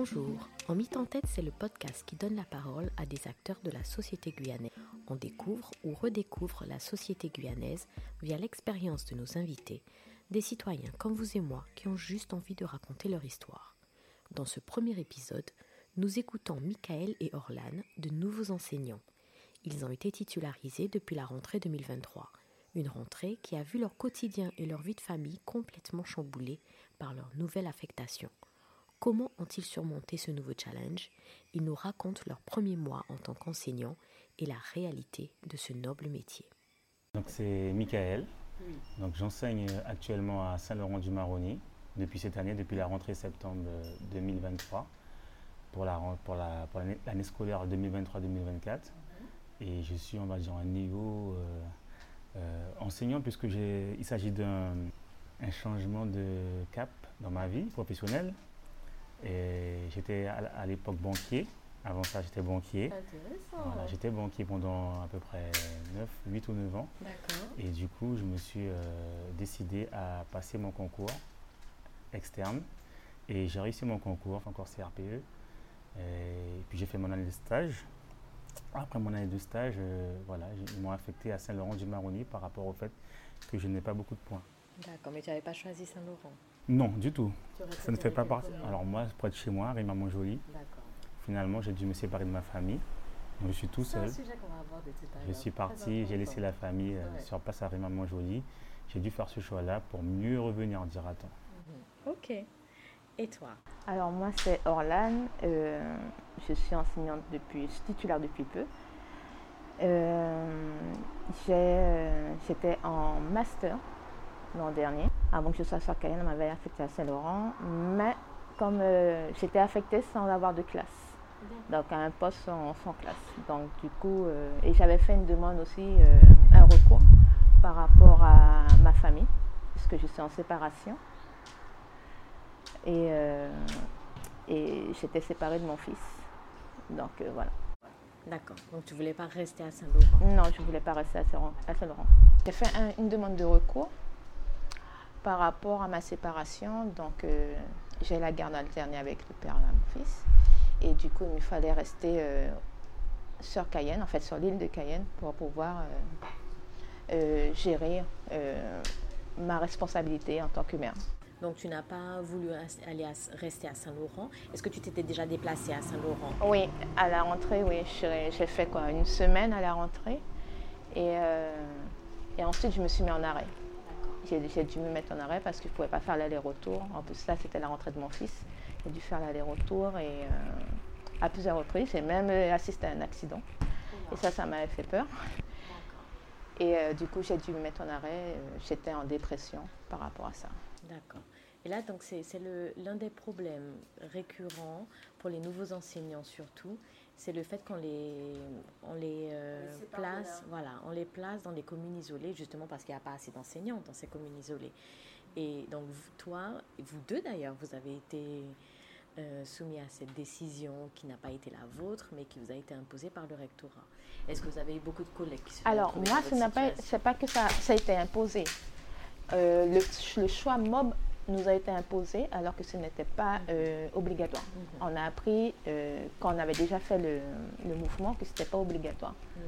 Bonjour, En Mythe en tête, c'est le podcast qui donne la parole à des acteurs de la société guyanaise. On découvre ou redécouvre la société guyanaise via l'expérience de nos invités, des citoyens comme vous et moi qui ont juste envie de raconter leur histoire. Dans ce premier épisode, nous écoutons Michael et Orlan, de nouveaux enseignants. Ils ont été titularisés depuis la rentrée 2023, une rentrée qui a vu leur quotidien et leur vie de famille complètement chamboulés par leur nouvelle affectation. Comment ont-ils surmonté ce nouveau challenge? Ils nous racontent leur premier mois en tant qu'enseignants et la réalité de ce noble métier. Donc c'est Michael. Donc j'enseigne actuellement à Saint-Laurent-du-Maroni depuis cette année, depuis la rentrée septembre 2023 pour la pour la pour l'année scolaire 2023-2024 et je suis on va dire un niveau euh, euh, enseignant puisque il s'agit d'un changement de cap dans ma vie professionnelle j'étais à, l'époque banquier. Avant ça, j'étais banquier. Voilà, j'étais banquier pendant à peu près 9, 8 ou 9 ans. Et du coup, je me suis euh, décidé à passer mon concours externe. Et j'ai réussi mon concours, encore CRPE. Et puis j'ai fait mon année de stage. Après mon année de stage, euh, voilà, ils m'ont affecté à Saint-Laurent-du-Maroni par rapport au fait que je n'ai pas beaucoup de points. D'accord, mais tu n'avais pas choisi Saint-Laurent non, du tout. Ça ne fait pas partie. Alors moi, près de chez moi, Rima Montjoly. Finalement, j'ai dû me séparer de ma famille. je suis tout seul. Je suis parti, j'ai laissé la famille euh, sur place à Rima Montjoly. J'ai dû faire ce choix-là pour mieux revenir, dira-t-on. Mhm. Ok. Et toi? Alors moi, c'est Orlan. Euh, je suis enseignante depuis, je suis titulaire depuis peu. Euh, j'étais en master l'an dernier. Avant que je sois sur Cayenne, on m'avait affectée à Saint-Laurent. Mais comme euh, j'étais affectée sans avoir de classe. Donc à un poste sans, classe. Donc du coup, euh, et j'avais fait une demande aussi, euh, un recours par rapport à ma famille, puisque je suis en séparation. Et, et j'étais séparée de mon fils. Donc voilà. D'accord. Donc tu ne voulais pas rester à Saint-Laurent? Non, je ne voulais pas rester à Saint-Laurent. J'ai fait une demande de recours par rapport à ma séparation. Donc, euh, j'ai la garde alternée avec le père de mon fils. Et du coup, il me fallait rester euh, sur Cayenne, en fait, sur l'île de Cayenne, pour pouvoir euh, gérer ma responsabilité en tant que mère. Donc, tu n'as pas voulu aller rester à Saint-Laurent. Est-ce que tu t'étais déjà déplacée à Saint-Laurent? Oui, à la rentrée, oui. J'ai fait quoi Une semaine à la rentrée. Et, et ensuite, je me suis mis en arrêt j'ai dû me mettre en arrêt parce que je ne pouvais pas faire l'aller-retour. En plus, là, c'était la rentrée de mon fils. J'ai dû faire l'aller-retour et euh, à plusieurs reprises. J'ai même assisté à un accident. Et ça, ça m'avait fait peur. Et euh, du coup, j'ai dû me mettre en arrêt. Euh, j'étais en dépression par rapport à ça. D'accord. Et là, donc, c'est l'un des problèmes récurrents pour les nouveaux enseignants surtout, c'est le fait qu'on les, on les euh, place, voilà, on les place dans des communes isolées, justement parce qu'il n'y a pas assez d'enseignants dans ces communes isolées. Et donc, toi, vous deux d'ailleurs, vous avez été euh, soumis à cette décision qui n'a pas été la vôtre, mais qui vous a été imposée par le rectorat. Est-ce que vous avez eu beaucoup de collègues qui se Alors, moi, ce n'est pas, pas que ça, ça a été imposé. Euh, le, le, choix MOB nous a été imposé alors que ce n'était pas euh, obligatoire. Mhm. On a appris, euh, quand on avait déjà fait le, mouvement, que ce n'était pas obligatoire. Mhm.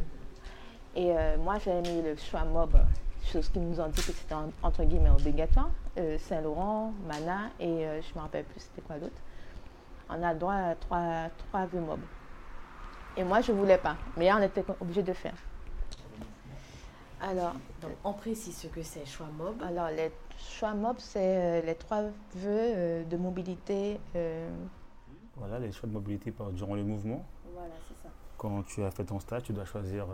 Et euh, moi, j'ai mis le choix MOB, chose qui nous ont dit que c'était entre guillemets obligatoire. Saint-Laurent, Mana et je ne me rappelle plus c'était quoi d'autre. On a droit à trois, trois vœux MOB. Et moi, je ne voulais pas. Mais on était obligé de faire. Alors, Donc, on précise ce que c'est choix MOB. Alors, les choix MOB, c'est euh, les trois vœux euh, de mobilité. Euh. Voilà, les choix de mobilité durant le mouvement. Voilà, c'est ça. Quand tu as fait ton stage, tu dois choisir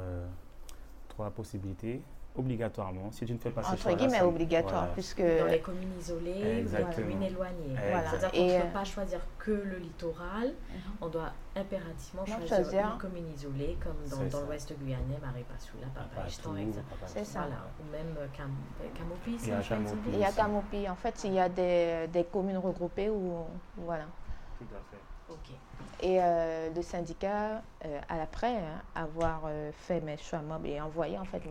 trois possibilités obligatoirement. Si tu ne fais pas Entre guillemets, obligatoire, puisque... Dans les communes isolées ou dans les communes éloignées. Voilà. C'est-à-dire qu'on ne peut pas choisir que le littoral, mhm. on doit impérativement choisir, une commune isolée, comme dans, l'ouest guyanais, Maripassoula, Papaïstan, etc. C'est ça. Ou même euh, Camopi, Il y a Camopi. Il y a Camopi. En fait, il y a des, des communes regroupées où... Voilà. Tout à fait. Ok. Et euh, le syndicat, euh, à l'après hein, avoir fait mes choix mobs et envoyé en fait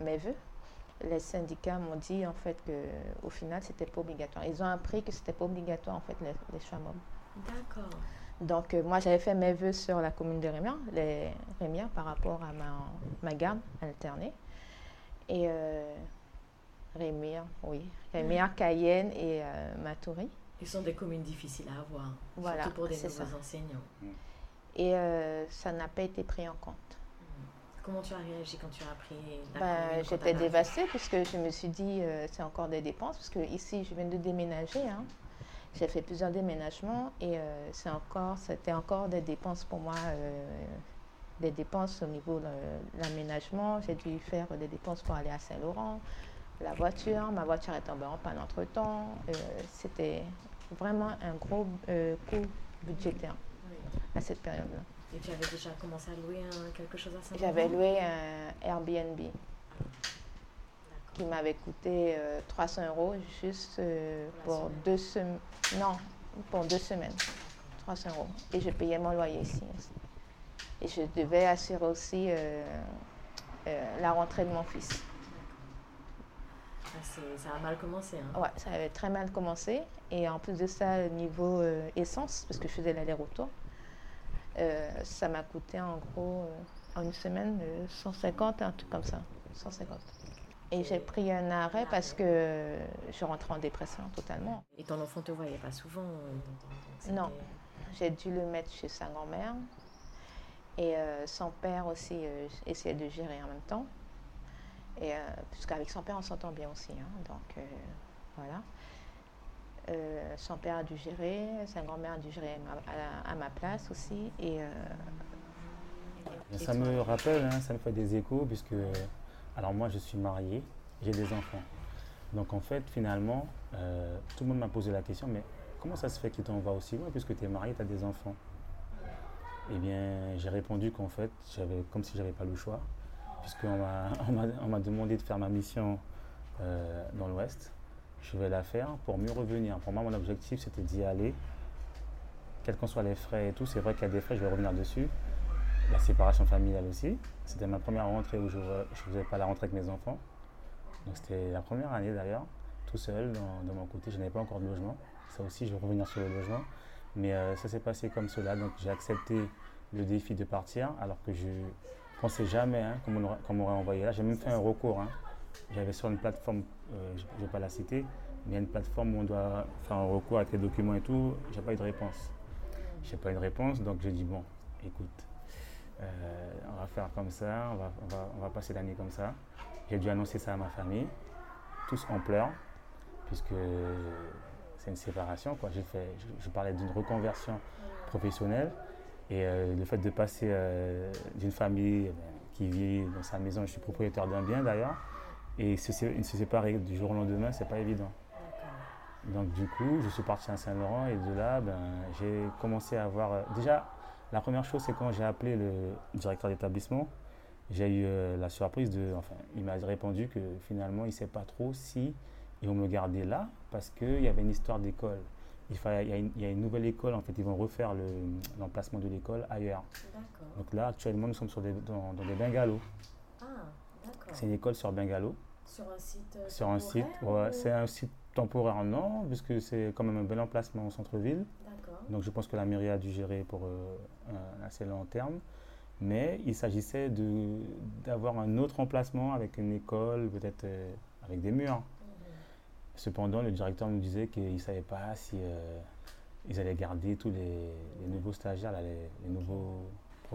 mes vœux, les syndicats m'ont dit en fait que au final c'était pas obligatoire. Ils ont appris que c'était pas obligatoire en fait les, mobs. D'accord. Donc, euh, moi, j'avais fait mes vœux sur la commune de Rémière, les Rémières, par rapport à ma, ma garde alternée. Et euh, Rémière, oui. Rémière, Cayenne et euh, Matoury. Ils sont des communes difficiles à avoir, voilà, surtout pour des nouveaux enseignants. Et ça n'a pas été pris en compte. Comment tu as réagi quand tu as appris la ben, J'étais dévastée puisque je me suis dit euh, c'est encore des dépenses parce que ici je viens de déménager. Hein. J'ai fait plusieurs déménagements et euh, c'est encore c'était encore des dépenses pour moi euh, des dépenses au niveau de l'aménagement. J'ai dû faire des dépenses pour aller à Saint-Laurent, la voiture, ma voiture est tombée en panne entre temps. c'était vraiment un gros coût budgétaire à cette période-là. Et tu avais déjà commencé à louer quelque chose à saint J'avais loué un Airbnb qui m'avait coûté 300 euh, euros juste euh, pour deux semaines. Non, pour deux semaines. 300 euros. Et je payais mon loyer ici. Et je devais assurer aussi euh, la rentrée de mon fils. Ah, ça a mal commencé. Hein? Ouais, ça avait très mal commencé. Et en plus de ça, niveau essence, parce que je faisais l'aller-retour, ça m'a coûté en gros euh, en une semaine 150, euh, un truc comme ça. 150. Et j'ai pris un arrêt parce que je rentrais en dépression totalement. Et ton enfant ne te voyait pas souvent Non, j'ai dû le mettre chez sa grand-mère. Et son père aussi essayait de gérer en même temps. Et puisqu'avec son père, on s'entend bien aussi. Hein, donc voilà. Euh, son père a dû gérer, sa grand-mère a dû gérer à, ma place aussi. Et, euh, ça me rappelle, hein, ça me fait des échos, puisque, alors moi je suis marié, j'ai des enfants. Donc en fait, finalement, euh, tout le monde m'a posé la question, mais comment ça se fait qu'il t'envoie aussi loin, puisque tu es marié, tu as des enfants? Eh bien, j'ai répondu qu'en fait, j'avais comme si j'avais pas le choix, puisqu'on m'a demandé de faire ma mission dans l'Ouest je vais la faire pour mieux revenir. Pour moi, mon objectif, c'était d'y aller, quels qu'en soient les frais et tout. C'est vrai qu'il y a des frais, je vais revenir dessus. La séparation familiale aussi. C'était ma première rentrée où je ne faisais pas la rentrée avec mes enfants. Donc c'était la première année d'ailleurs, tout seul, de mon côté. Je n'avais pas encore de logement. Ça aussi, je vais revenir sur le logement. Mais euh, ça s'est passé comme cela. Donc j'ai accepté le défi de partir alors que je pensais jamais hein, qu'on m'aurait envoyé là. J'ai même fait un recours. Hein. J'avais sur une plateforme, euh, je ne vais pas la citer, mais il y a une plateforme où on doit faire un recours avec les documents et tout. Je n'ai pas eu de réponse. Je n'ai pas eu de réponse, donc j'ai dit bon, écoute, euh, on va faire comme ça, on va, on va, passer l'année comme ça. J'ai dû annoncer ça à ma famille, tous en pleurs, puisque c'est une séparation. Quoi. Fait, je, parlais d'une reconversion professionnelle et euh, le fait de passer d'une famille eh qui vit dans sa maison, je suis propriétaire d'un bien d'ailleurs, et se, se séparer du jour au lendemain, c'est pas évident. Donc du coup, je suis parti à Saint-Laurent et de là, ben, j'ai commencé à avoir... Euh, déjà, la première chose, c'est quand j'ai appelé le directeur d'établissement, j'ai eu euh, la surprise de... Enfin, il m'a répondu que finalement, il ne sait pas trop si ils vont me garder là parce qu'il y avait une histoire d'école. Il, il, y a une nouvelle école, en fait, ils vont refaire l'emplacement de l'école ailleurs. Donc là, actuellement, nous sommes sur des, dans, des bungalows. Ah, c'est une école sur bungalow. Sur un site euh, Sur un site, c'est un site temporaire, non, puisque c'est quand même un bel emplacement au centre-ville. Donc je pense que la mairie a dû gérer pour euh, un assez long terme. Mais il s'agissait d'avoir un autre emplacement avec une école, peut-être euh, avec des murs. Mhm. Cependant, le directeur nous disait qu'il ne savait pas si ils allaient garder tous les, nouveaux stagiaires, les, nouveaux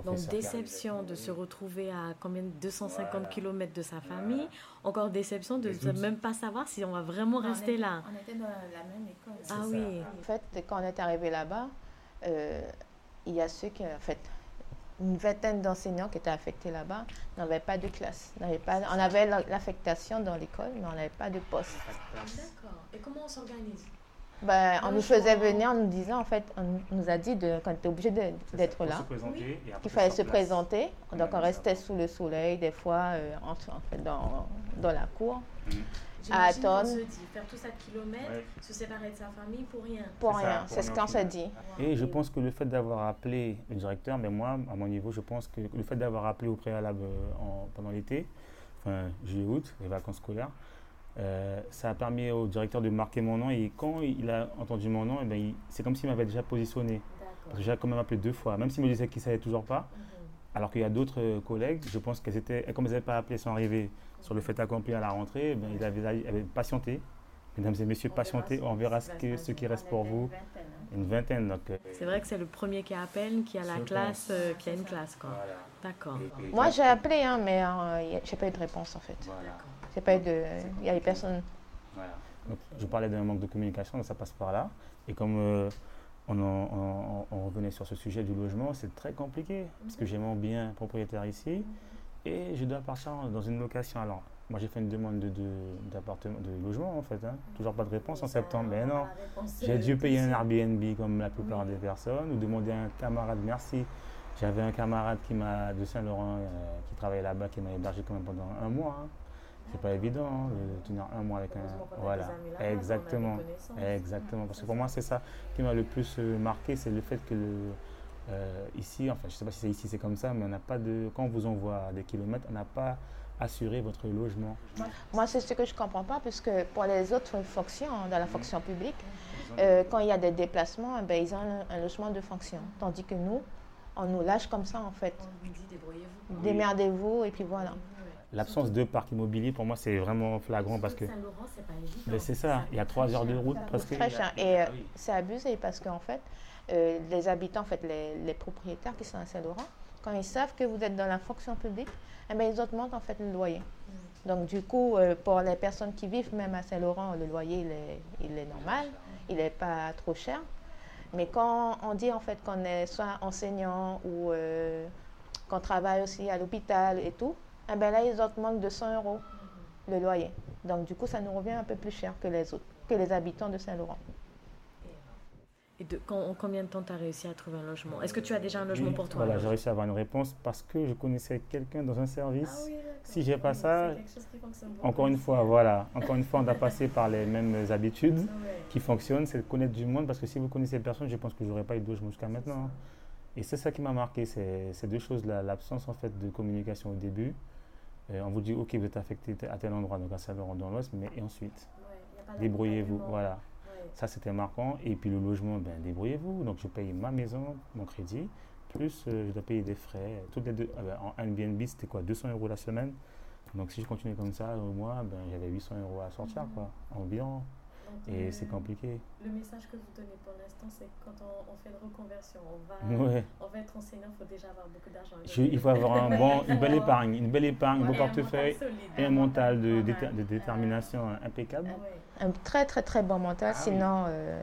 donc déception de se retrouver à combien 250 km de sa famille. Encore déception de ne même pas savoir si on va vraiment rester là. On était dans la même école. Ah oui. En fait, quand on est arrivé là-bas, euh, il y a ceux qui, en fait, une vingtaine d'enseignants qui étaient affectés là-bas n'avaient pas de classe. Pas, on avait l'affectation dans l'école, mais on n'avait pas de poste. D'accord. Et comment on s'organise? Ben, on nous faisait venir en nous disant, en fait, on nous a dit de, qu'on était obligé d'être là, qu'il fallait se présenter. Donc on restait sous le soleil, des fois, euh, en, fait, dans, dans la cour. Mmh. À Aton. se dit, faire tout ça km, se séparer de sa famille pour rien. Pour rien, c'est ce qu'on s'est dit. Et je pense que le fait d'avoir appelé le directeur, mais moi, à mon niveau, je pense que le fait d'avoir appelé au préalable euh, en, pendant l'été, enfin juillet-août, les vacances scolaires, Euh, ça a permis au directeur de marquer mon nom et quand il a entendu mon nom, eh ben, c'est comme s'il m'avait déjà positionné. Parce que j'ai quand même appelé deux fois, même s'il me disait qu'il ne savait toujours pas. Mhm. Alors qu'il y a d'autres euh, collègues, je pense qu'elles étaient, comme elles n'avaient pas appelé son arrivée sur le fait accompli à la rentrée, eh ben, ils, avaient, patienté. Mesdames et messieurs, patientez, on verra ce, que, ce qui reste pour vous. Une vingtaine. donc. Euh, c'est vrai que c'est le premier qui appelle, qui a la classe, qui a une classe. quoi. D'accord. Moi, j'ai appelé, hein, mais je j'ai pas eu de réponse en fait. Voilà pas de. Il y a des personnes. Voilà. je parlais d'un manque de communication, donc ça passe par là. Et comme euh, on, revenait sur ce sujet du logement, c'est très compliqué parce que j'ai mon bien propriétaire ici et je dois partir dans une location. Alors, moi j'ai fait une demande de, d'appartement, de, logement en fait. Hein. Toujours pas de réponse en septembre, mais non. J'ai dû payer un Airbnb comme la plupart des personnes ou demander à un camarade merci. J'avais un camarade qui m'a de Saint-Laurent euh, qui travaillait là-bas qui m'a hébergé quand même pendant un mois. Hein. C'est pas évident hein, de tenir un mois avec un. Voilà, exactement. Exactement. Parce que pour moi, c'est ça qui m'a le plus euh, marqué, c'est le fait que euh, ici, enfin, je sais pas si c'est ici, c'est comme ça, mais on n'a pas de. Quand on vous envoie des kilomètres, on n'a pas assuré votre logement. Moi, c'est ce que je ne comprends pas, puisque pour les autres fonctions, hein, dans la fonction publique, euh, quand il y a des déplacements, ben, ils ont un, logement de fonction. Tandis que nous, on nous lâche comme ça, en fait. On nous dit débrouillez-vous. Démerdez-vous, et puis voilà. L'absence de parc immobilier, pour moi, c'est vraiment flagrant parce que. Saint-Laurent, c'est pas évident. c'est ça, il y a trois heures de route presque. Très cher. Et euh, c'est abusé parce qu'en fait, euh, les habitants, en fait, les, propriétaires qui sont à Saint-Laurent, quand ils savent que vous êtes dans la fonction publique, eh bien, ils augmentent en fait le loyer. Mm. Donc, du coup, euh, pour les personnes qui vivent même à Saint-Laurent, le loyer, il est, il est normal, il n'est pas trop cher. Mais quand on dit en fait qu'on est soit enseignant ou qu'on travaille aussi à l'hôpital et tout, eh ben là, ils augmentent de 100 euros le loyer. Donc, du coup, ça nous revient un peu plus cher que les autres, que les habitants de Saint-Laurent. Et de, combien de temps tu as réussi à trouver un logement? Est-ce que tu as déjà un logement pour toi Voilà, j'ai réussi à avoir une réponse parce que je connaissais quelqu'un dans un service. Ah oui, si j'ai pas ça, encore une fois, voilà, encore une fois, on doit passer par les mêmes habitudes qui fonctionnent, c'est de connaître du monde parce que si vous connaissez personne, je pense que je n'aurais pas eu de logement jusqu'à maintenant. Et c'est ça qui m'a marqué, c'est ces deux choses-là, l'absence en fait de communication au début euh, on vous dit, OK, vous êtes affecté à tel endroit, donc à Saint-Laurent dans l'Ouest, mais et ensuite, débrouillez-vous. Voilà. Ça, c'était marquant. Et puis le logement, ben, débrouillez-vous. Donc, je paye ma maison, mon crédit, plus euh, je dois payer des frais. Toutes les deux, ah ben, en Airbnb, c'était quoi 200 euros la semaine. Donc, si je continuais comme ça au mois, ben, j'avais 800 euros à sortir, mhm. quoi, environ. Et c'est compliqué. Le message que vous donnez pour l'instant, c'est que quand on, fait une reconversion, on va, on va être enseignant, il faut déjà avoir beaucoup d'argent. Il faut avoir un bon, une belle épargne, une belle épargne, un beau portefeuille et un mental de, de détermination impeccable. Un très très très bon mental, ah sinon, euh,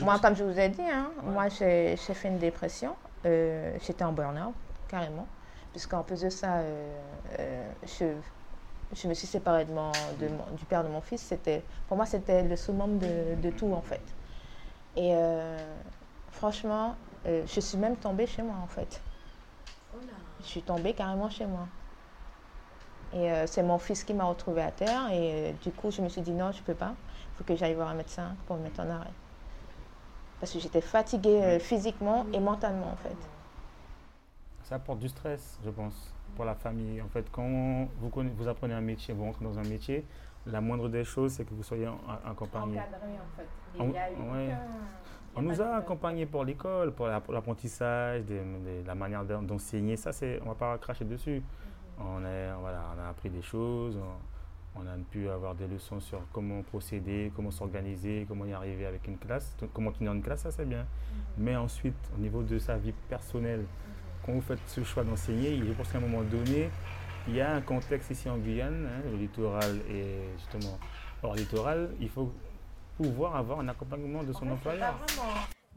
moi comme je vous ai dit, hein, moi j'ai fait une dépression, euh, j'étais en burn-out carrément, puisqu'en plus de ça, euh, je je me suis séparée de mon, du père de mon fils. C'était, pour moi, c'était le summum de, de, tout, en fait. Et euh, franchement, euh, je suis même tombée chez moi, en fait. Je suis tombée carrément chez moi. Et euh, c'est mon fils qui m'a retrouvée à terre. Et du coup, je me suis dit, non, je ne peux pas. Il faut que j'aille voir un médecin pour me mettre en arrêt. Parce que j'étais fatiguée physiquement et mentalement, en fait. Ça apporte du stress, je pense pour la famille. En fait, quand vous, vous apprenez un métier, vous rentrez dans un métier, la moindre des choses, c'est que vous soyez accompagné. Encadré, en fait. Il y a eu on nous a accompagnés pour l'école, pour l'apprentissage, la manière d'enseigner. Ça, c'est, on ne va pas cracher dessus. Mm-hmm. on, est, voilà, on a appris des choses, on, a pu avoir des leçons sur comment procéder, comment s'organiser, comment y arriver avec une classe, comment tenir une classe, ça c'est bien. Mm-hmm. Mais ensuite, au niveau de sa vie personnelle, quand vous faites ce choix d'enseigner, je pense qu'à un moment donné, il y a un contexte ici en Guyane, hein, le littoral et justement hors littoral, il faut pouvoir avoir un accompagnement de son employeur.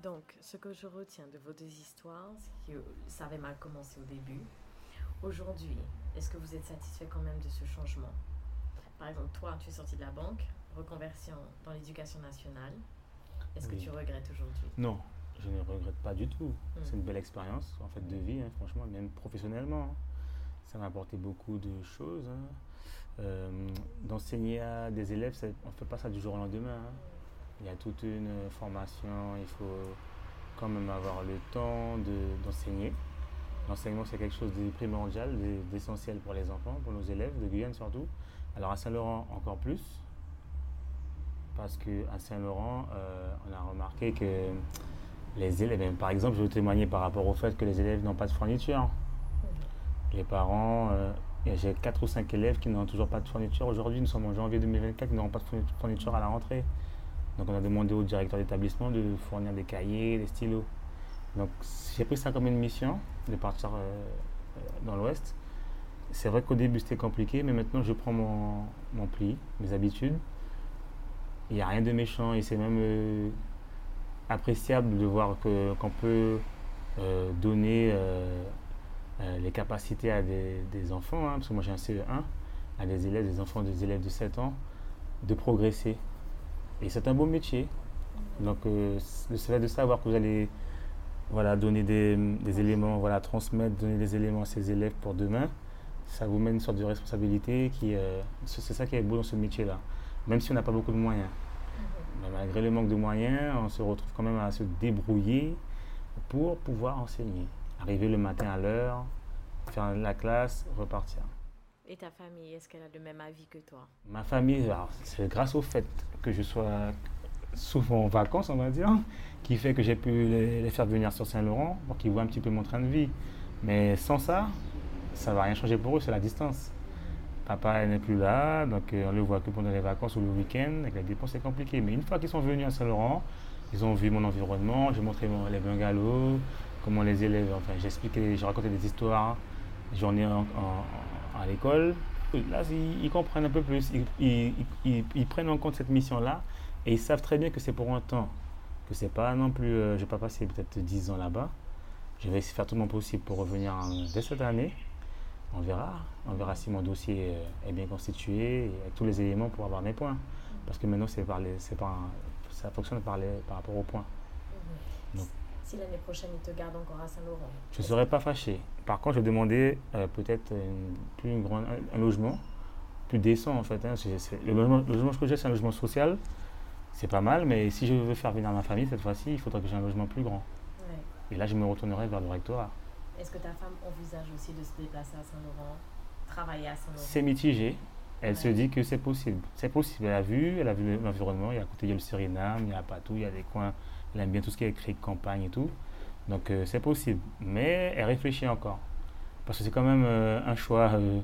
Donc, ce que je retiens de vos deux histoires, c'est que ça avait mal commencé au début. Aujourd'hui, est-ce que vous êtes satisfait quand même de ce changement? Par exemple, toi, tu es sorti de la banque, reconversion dans l'éducation nationale. Est-ce que tu regrettes aujourd'hui? Non, je ne regrette pas du tout. Mm. C'est une belle expérience en fait de vie, hein, franchement, même professionnellement. Hein. Ça m'a apporté beaucoup de choses. Hein. Euh, d'enseigner à des élèves, on ne fait pas ça du jour au lendemain. Il y a toute une formation, il faut quand même avoir le temps d'enseigner. L'enseignement, c'est quelque chose de primordial, d'essentiel pour les enfants, pour nos élèves, de Guyane surtout. Alors à Saint-Laurent, encore plus. parce qu'à Saint-Laurent, on a remarqué que les élèves, par exemple, je veux témoigner par rapport au fait que les élèves n'ont pas de fourniture. Les parents, j'ai 4 ou 5 élèves qui n'ont toujours pas de fourniture. Aujourd'hui, nous sommes en janvier 2024, ils n'auront pas de fourniture à la rentrée. Donc on a demandé au directeur d'établissement de fournir des cahiers, des stylos. Donc j'ai pris ça comme une mission de partir euh, euh, dans l'Ouest. C'est vrai qu'au début c'était compliqué, mais maintenant je prends mon, pli, mes habitudes. Il n'y a rien de méchant et c'est même euh, appréciable de voir qu'on peut donner les capacités à des, enfants, hein, parce que moi j'ai un CE1, à des élèves, des enfants, des élèves de 7 ans, de progresser. Et c'est un beau métier. Donc, euh, le fait de savoir que vous allez voilà, donner des, éléments, voilà, transmettre, donner des éléments à ces élèves pour demain, ça vous met une sorte de responsabilité qui, euh, c'est ça qui est beau dans ce métier-là. Même si on n'a pas beaucoup de moyens. Malgré le manque de moyens, on se retrouve quand même à se débrouiller pour pouvoir enseigner. Arriver le matin à l'heure, faire la classe, repartir. Et ta famille, est-ce qu'elle a le même avis que toi? Ma famille, c'est grâce au fait que je sois souvent en vacances, on va dire, qui fait que j'ai pu les, faire venir sur Saint-Laurent pour qu'ils voient un petit peu mon train de vie. Mais sans ça, ça ne va rien changer pour eux, c'est la distance. Papa n'est plus là, donc euh, on le voit que pendant les vacances ou le week-end, avec les dépenses, c'est compliqué. Mais une fois qu'ils sont venus à Saint-Laurent, ils ont vu mon environnement, j'ai montré mon, les bungalows, comment les élèves, enfin j'ai expliqué, j'ai raconté des histoires, j'en ai à l'école, là, ils, comprennent un peu plus, ils, prennent en compte cette mission-là et ils savent très bien que c'est pour un temps, que c'est pas non plus, euh, je vais pas passer peut-être 10 ans là-bas. Je vais essayer de faire tout mon possible pour revenir dès cette année. On verra. On verra si mon dossier est bien constitué et avec tous les éléments pour avoir mes points. Parce que maintenant, c'est par c'est pas, ça fonctionne par, les, par rapport aux points. Mhm si l'année prochaine il te garde encore à Saint-Laurent Je ne serais pas fâché. Par contre, je demandais euh, peut-être plus une grande, un, logement plus décent en fait. Hein. le, logement, que j'ai, c'est un logement social. C'est pas mal, mais si je veux faire venir ma famille cette fois-ci, il faudra que j'ai un logement plus grand. Et là, je me retournerai vers le rectorat. Est-ce que ta femme envisage aussi de se déplacer à Saint-Laurent, travailler à Saint-Laurent? C'est mitigé. Elle se dit que c'est possible. C'est possible. Elle a vu, elle a vu l'environnement. Il y a à côté, il y a le Suriname, il y a Patou, il y a des coins elle aime bien tout ce qui est écrit campagne et tout. Donc euh, c'est possible. Mais elle réfléchit encore. Parce que c'est quand même euh, un choix. Euh,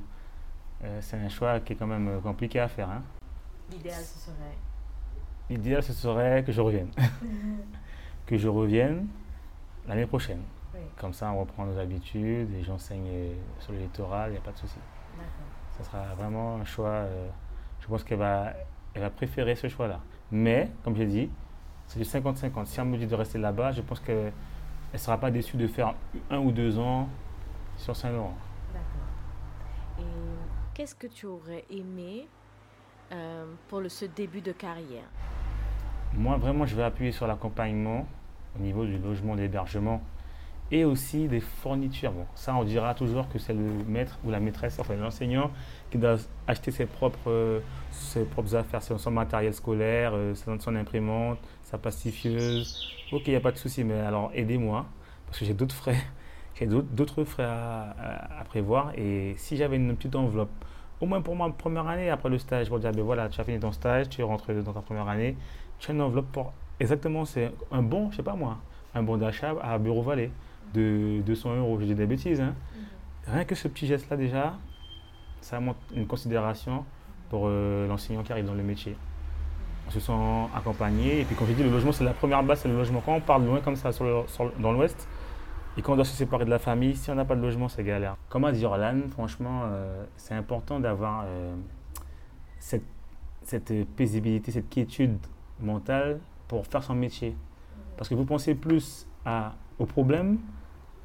c'est un choix qui est quand même compliqué à faire. Hein. L'idéal ce serait? L'idéal ce serait que je revienne. que je revienne l'année prochaine. Comme ça, on reprend nos habitudes et j'enseigne sur le littoral, il n'y a pas de souci. Ça sera vraiment un choix. je pense qu'elle va, elle va préférer ce choix-là. Mais, comme j'ai dit, c'est du 50-50. Si on me dit de rester là-bas, je pense qu'elle ne sera pas déçue de faire un ou deux ans sur Saint-Laurent. D'accord. Et qu'est-ce que tu aurais aimé euh, pour le, ce début de carrière? Moi, vraiment, je vais appuyer sur l'accompagnement au niveau du logement, de l'hébergement et aussi des fournitures. Bon, ça, on dira toujours que c'est le maître ou la maîtresse, enfin l'enseignant, qui doit acheter ses propres, ses propres affaires, son matériel scolaire, euh, son imprimante, sa pacifieuse. Ok, il n'y a pas de souci, mais alors aidez-moi, parce que j'ai d'autres frais. J'ai d'autres frais à, prévoir. Et si j'avais une petite enveloppe, au moins pour ma première année, après le stage, pour dire, ben voilà, tu as fini ton stage, tu es rentré dans ta première année, tu as une enveloppe pour exactement, c'est un bon, je sais pas moi, un bon d'achat à Bureau Vallée de 200 euros. Je dis des bêtises. Hein. Mhm. Rien que ce petit geste-là, déjà, ça montre une considération pour euh, l'enseignant qui arrive dans le métier. On se sent accompagné. Et puis, quand je dis le logement, c'est la première base, c'est le logement. Quand on parle loin comme ça sur dans l'Ouest, et quand on doit se séparer de la famille, si on n'a pas de logement, c'est galère. Comme a dit Orlan, franchement, euh, c'est important d'avoir euh, cette, cette paisibilité, cette quiétude mentale pour faire son métier. Parce que vous pensez plus à, aux problèmes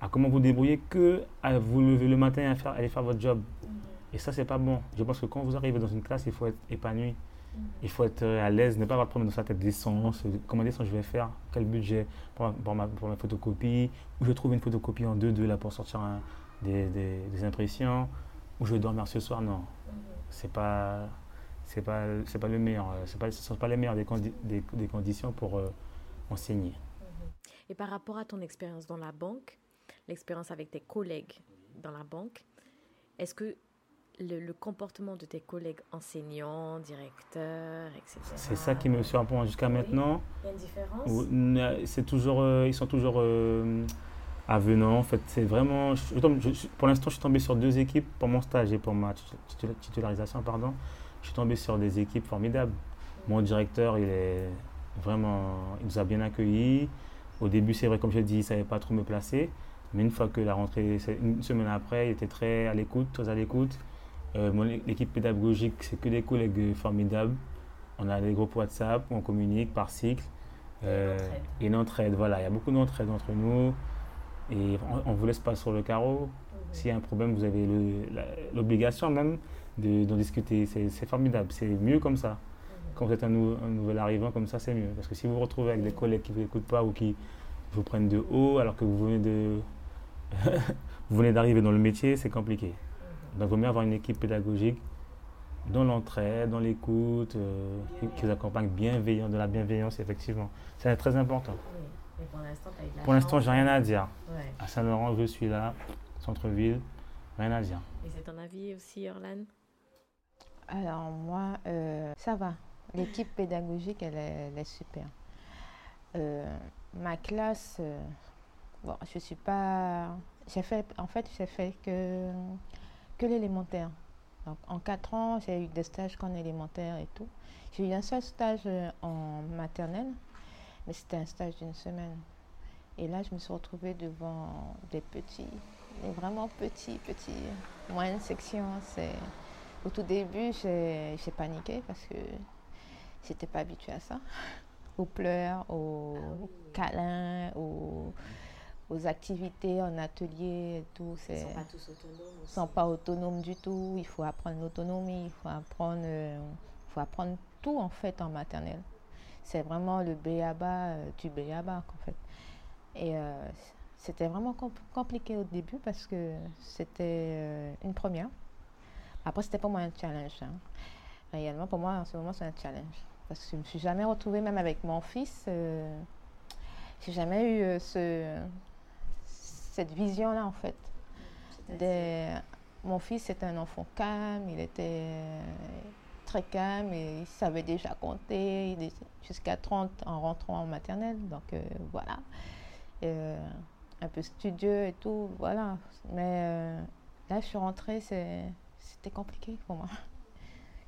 à comment vous débrouiller que à vous lever le matin et à faire, aller faire votre job. Mhm. Et ça, c'est pas bon. Je pense que quand vous arrivez dans une classe, il faut être épanoui. Mhm. Il faut être euh, à l'aise, ne pas avoir de problème dans sa tête d'essence. Comment d'essence je vais faire Quel budget pour, pour, ma, pour ma photocopie? Où je trouve une photocopie en 2-2 là pour sortir des, des, impressions? Où je vais dormir ce soir? Non. Mhm. C'est pas c'est pas c'est pas le meilleur c'est pas ce sont pas les meilleures des, des, des conditions pour euh, enseigner et par rapport à ton expérience dans la banque l'expérience avec tes collègues dans la banque, est-ce que le, comportement de tes collègues enseignants, directeurs, etc. C'est ça qui me surprend jusqu'à maintenant. Il y a une différence C'est toujours, euh, ils sont toujours euh, avenants. En fait, c'est vraiment. pour l'instant, je suis tombé sur deux équipes pour mon stage et pour ma titularisation, pardon. Je suis tombé sur des équipes formidables. Mon directeur, il est vraiment, il nous a bien accueillis. Au début, c'est vrai, comme je l'ai dit, il ne savait pas trop me placer. Mais une fois que la rentrée, une semaine après, il était très à l'écoute, très à l'écoute. Euh, l'équipe pédagogique, c'est que des collègues formidables. On a des groupes WhatsApp, on communique par cycle. Euh, et une entraide, voilà. Il y a beaucoup d'entraide entre nous. Et on ne vous laisse pas sur le carreau. S'il y a un problème, vous avez l'obligation même d'en discuter. C'est formidable. C'est mieux comme ça. Quand vous êtes un, nouvel arrivant comme ça, c'est mieux. Parce que si vous vous retrouvez avec des collègues qui ne vous écoutent pas ou qui vous prennent de haut alors que vous venez de vous venez d'arriver dans le métier, c'est compliqué. Donc, il vaut mieux avoir une équipe pédagogique dans l'entraide, dans l'écoute, euh, qui, vous accompagne bienveillant, de la bienveillance, effectivement. C'est très important. pour l'instant, tu Pour l'instant, j'ai rien à dire. À Saint-Laurent, je suis là, centre-ville, rien à dire. Et c'est ton avis aussi, Orlan Alors, moi, euh, ça va. L'équipe pédagogique, elle est, super. Euh, ma classe, bon, je suis pas. J'ai fait, en fait, j'ai fait que que l'élémentaire. en quatre ans, j'ai eu des stages qu'en élémentaire et tout. J'ai eu un seul stage euh, en maternelle, mais c'était un stage d'une semaine. Et là, je me suis retrouvée devant des petits, des vraiment petits, petits, moyennes sections. C'est... Au tout début, j'ai, paniqué parce que j'étais pas habituée à ça. Aux pleurs, aux ah câlins, aux aux activités en atelier et tout. Ils ne sont pas tous autonomes. Ils ne sont pas autonomes du tout. Il faut apprendre l'autonomie, il faut apprendre, euh, faut apprendre tout en fait en maternelle. C'est vraiment le béaba euh, du béaba en fait. Et euh, c'était vraiment compliqué au début parce que c'était une première. Après, c'était pas moi un challenge. Hein. Réellement, pour moi, en ce moment, c'est un challenge. Parce que je ne me suis jamais retrouvée, même avec mon fils, euh, j'ai jamais eu ce, cette vision-là, en fait. Mon fils était un enfant calme, il était très calme et il savait déjà compter jusqu'à 30 en rentrant en maternelle. Donc euh, voilà. Euh, un peu studieux et tout, voilà. Mais euh, là, je suis rentrée, c'était compliqué pour moi.